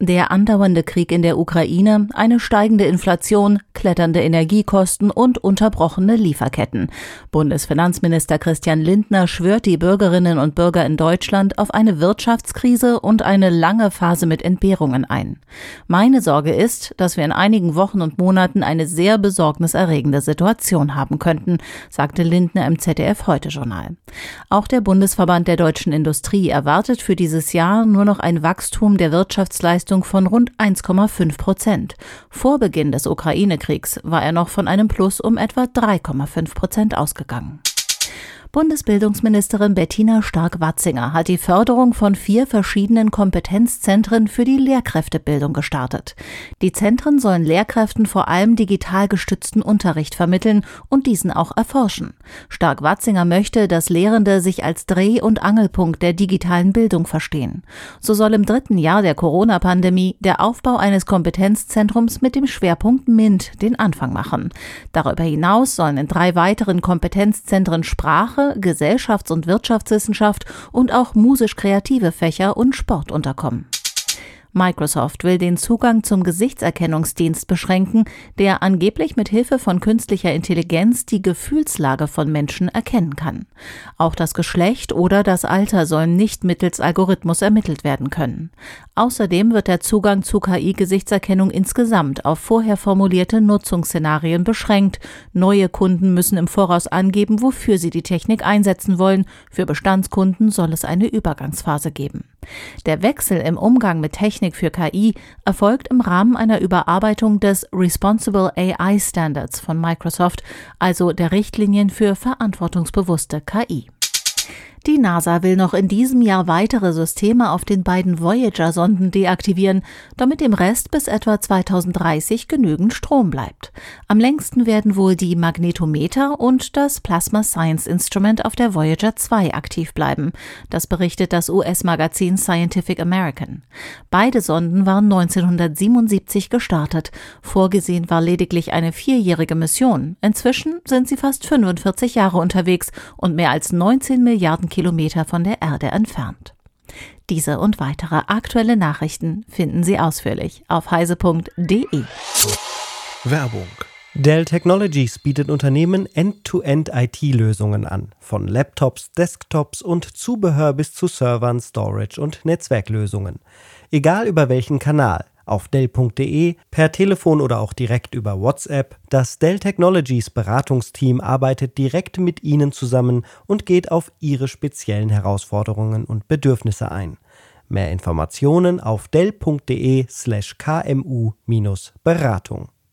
Der andauernde Krieg in der Ukraine, eine steigende Inflation, kletternde Energiekosten und unterbrochene Lieferketten. Bundesfinanzminister Christian Lindner schwört die Bürgerinnen und Bürger in Deutschland auf eine Wirtschaftskrise und eine lange Phase mit Entbehrungen ein. Meine Sorge ist, dass wir in einigen Wochen und Monaten eine sehr besorgniserregende Situation haben könnten, sagte Lindner im ZDF Heute Journal. Auch der Bundesverband der deutschen Industrie erwartet für dieses Jahr nur noch ein Wachstum der Wirtschaftsleistung von rund 1,5 Prozent. Vor Beginn des Ukraine-Kriegs war er noch von einem Plus um etwa 3,5 Prozent ausgegangen. Bundesbildungsministerin Bettina Stark-Watzinger hat die Förderung von vier verschiedenen Kompetenzzentren für die Lehrkräftebildung gestartet. Die Zentren sollen Lehrkräften vor allem digital gestützten Unterricht vermitteln und diesen auch erforschen. Stark-Watzinger möchte, dass Lehrende sich als Dreh- und Angelpunkt der digitalen Bildung verstehen. So soll im dritten Jahr der Corona-Pandemie der Aufbau eines Kompetenzzentrums mit dem Schwerpunkt MINT den Anfang machen. Darüber hinaus sollen in drei weiteren Kompetenzzentren Sprache, Sprache, Gesellschafts- und Wirtschaftswissenschaft und auch musisch-kreative Fächer und Sport unterkommen. Microsoft will den Zugang zum Gesichtserkennungsdienst beschränken, der angeblich mit Hilfe von künstlicher Intelligenz die Gefühlslage von Menschen erkennen kann. Auch das Geschlecht oder das Alter sollen nicht mittels Algorithmus ermittelt werden können. Außerdem wird der Zugang zu KI-Gesichtserkennung insgesamt auf vorher formulierte Nutzungsszenarien beschränkt. Neue Kunden müssen im Voraus angeben, wofür sie die Technik einsetzen wollen. Für Bestandskunden soll es eine Übergangsphase geben. Der Wechsel im Umgang mit Technik für KI erfolgt im Rahmen einer Überarbeitung des Responsible AI Standards von Microsoft, also der Richtlinien für verantwortungsbewusste KI. Die NASA will noch in diesem Jahr weitere Systeme auf den beiden Voyager-Sonden deaktivieren, damit dem Rest bis etwa 2030 genügend Strom bleibt. Am längsten werden wohl die Magnetometer und das Plasma Science Instrument auf der Voyager 2 aktiv bleiben. Das berichtet das US-Magazin Scientific American. Beide Sonden waren 1977 gestartet. Vorgesehen war lediglich eine vierjährige Mission. Inzwischen sind sie fast 45 Jahre unterwegs und mehr als 19 Milliarden Kilometer von der Erde entfernt. Diese und weitere aktuelle Nachrichten finden Sie ausführlich auf heise.de. Werbung Dell Technologies bietet Unternehmen End-to-End-IT-Lösungen an, von Laptops, Desktops und Zubehör bis zu Servern, Storage und Netzwerklösungen. Egal über welchen Kanal, auf Dell.de, per Telefon oder auch direkt über WhatsApp. Das Dell Technologies Beratungsteam arbeitet direkt mit Ihnen zusammen und geht auf Ihre speziellen Herausforderungen und Bedürfnisse ein. Mehr Informationen auf Dell.de slash kmu-beratung.